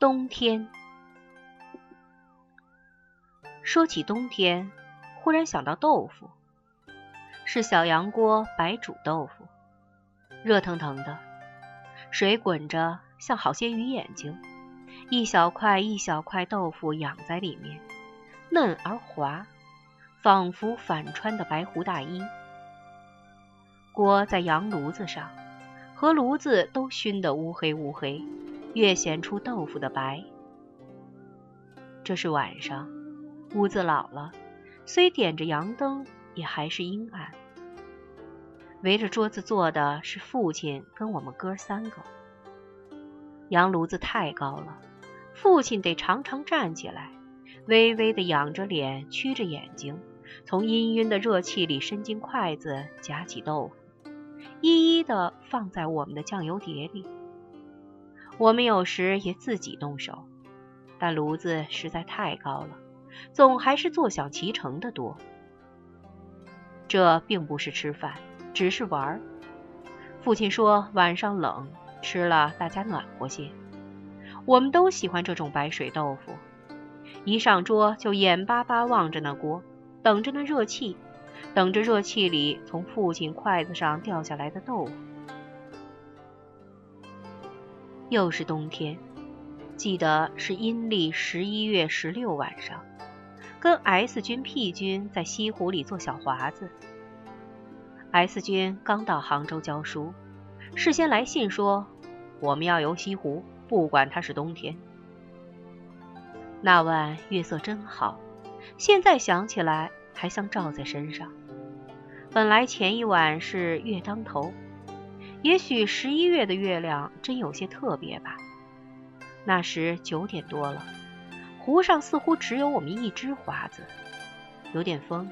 冬天。说起冬天，忽然想到豆腐，是小羊锅白煮豆腐，热腾腾的，水滚着，像好些鱼眼睛，一小块一小块豆腐养在里面，嫩而滑，仿佛反穿的白狐大衣。锅在羊炉子上，和炉子都熏得乌黑乌黑，越显出豆腐的白。这是晚上，屋子老了，虽点着洋灯，也还是阴暗。围着桌子坐的是父亲跟我们哥三个。羊炉子太高了，父亲得常常站起来，微微的仰着脸，曲着眼睛，从氤氲的热气里伸进筷子，夹起豆腐。一一的放在我们的酱油碟里。我们有时也自己动手，但炉子实在太高了，总还是坐享其成的多。这并不是吃饭，只是玩儿。父亲说晚上冷，吃了大家暖和些。我们都喜欢这种白水豆腐，一上桌就眼巴巴望着那锅，等着那热气。等着热气里从父亲筷子上掉下来的豆腐。又是冬天，记得是阴历十一月十六晚上，跟 S 军、P 军在西湖里做小华子。S 军刚到杭州教书，事先来信说我们要游西湖，不管它是冬天。那晚月色真好，现在想起来。还像照在身上。本来前一晚是月当头，也许十一月的月亮真有些特别吧。那时九点多了，湖上似乎只有我们一只华子，有点风，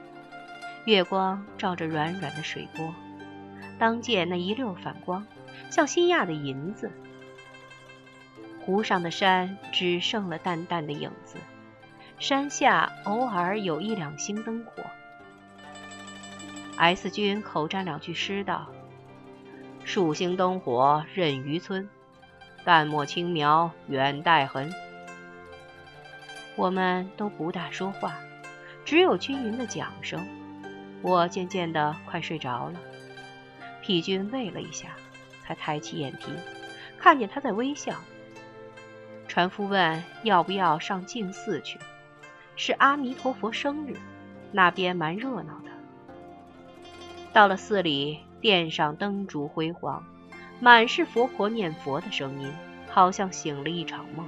月光照着软软的水波，当见那一溜反光，像新压的银子。湖上的山只剩了淡淡的影子。山下偶尔有一两星灯火。S 君口占两句诗道：“数星灯火任渔村，淡墨轻描远带痕。”我们都不大说话，只有均匀的桨声。我渐渐的快睡着了。P 君喂了一下，才抬起眼皮，看见他在微笑。船夫问：“要不要上净寺去？”是阿弥陀佛生日，那边蛮热闹的。到了寺里，殿上灯烛辉煌，满是佛婆念佛的声音，好像醒了一场梦。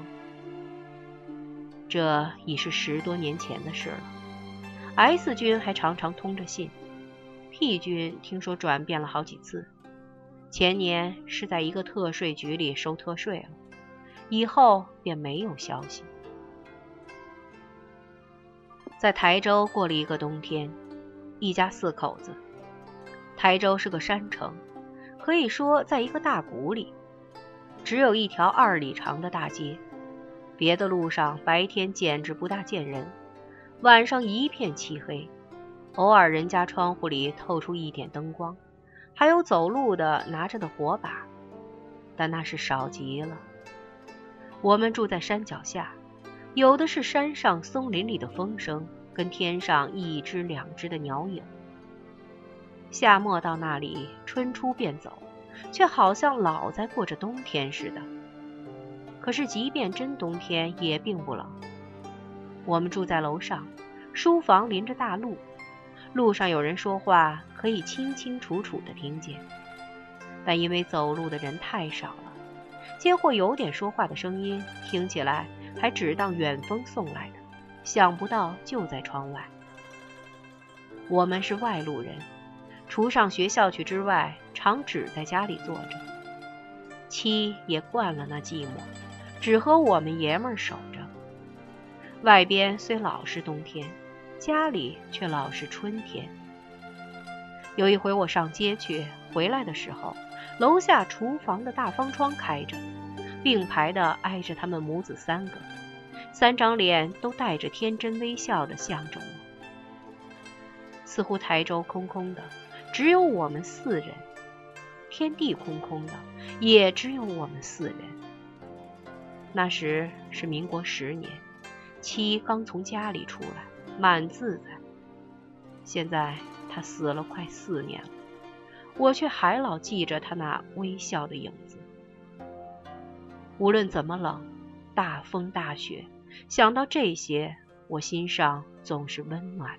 这已是十多年前的事了。S 君还常常通着信，P 君听说转变了好几次。前年是在一个特税局里收特税了，以后便没有消息。在台州过了一个冬天，一家四口子。台州是个山城，可以说在一个大谷里，只有一条二里长的大街，别的路上白天简直不大见人，晚上一片漆黑，偶尔人家窗户里透出一点灯光，还有走路的拿着的火把，但那是少极了。我们住在山脚下。有的是山上松林里的风声，跟天上一只两只的鸟影。夏末到那里，春初便走，却好像老在过着冬天似的。可是即便真冬天，也并不冷。我们住在楼上，书房临着大路，路上有人说话，可以清清楚楚地听见。但因为走路的人太少了，间或有点说话的声音，听起来。还只当远风送来的，想不到就在窗外。我们是外路人，除上学校去之外，常只在家里坐着。妻也惯了那寂寞，只和我们爷们儿守着。外边虽老是冬天，家里却老是春天。有一回我上街去，回来的时候，楼下厨房的大方窗开着。并排的挨着他们母子三个，三张脸都带着天真微笑的向着我。似乎台州空空的，只有我们四人；天地空空的，也只有我们四人。那时是民国十年，妻刚从家里出来，满自在。现在他死了快四年了，我却还老记着他那微笑的影子。无论怎么冷，大风大雪，想到这些，我心上总是温暖。